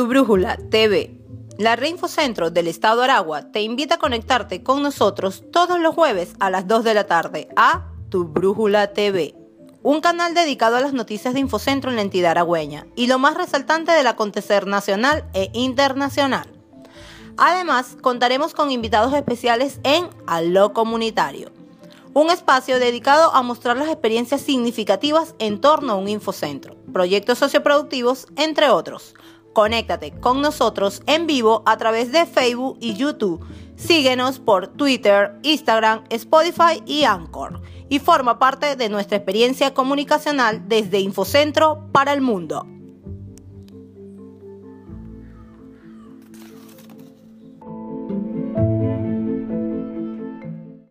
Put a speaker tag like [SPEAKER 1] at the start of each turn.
[SPEAKER 1] Tu Brújula TV. La Reinfocentro del Estado Aragua te invita a conectarte con nosotros todos los jueves a las 2 de la tarde a Tu Brújula TV, un canal dedicado a las noticias de Infocentro en la entidad aragüeña y lo más resaltante del acontecer nacional e internacional. Además, contaremos con invitados especiales en Aló Comunitario, un espacio dedicado a mostrar las experiencias significativas en torno a un infocentro, proyectos socioproductivos, entre otros. Conéctate con nosotros en vivo a través de Facebook y YouTube. Síguenos por Twitter, Instagram, Spotify y Anchor y forma parte de nuestra experiencia comunicacional desde Infocentro para el mundo.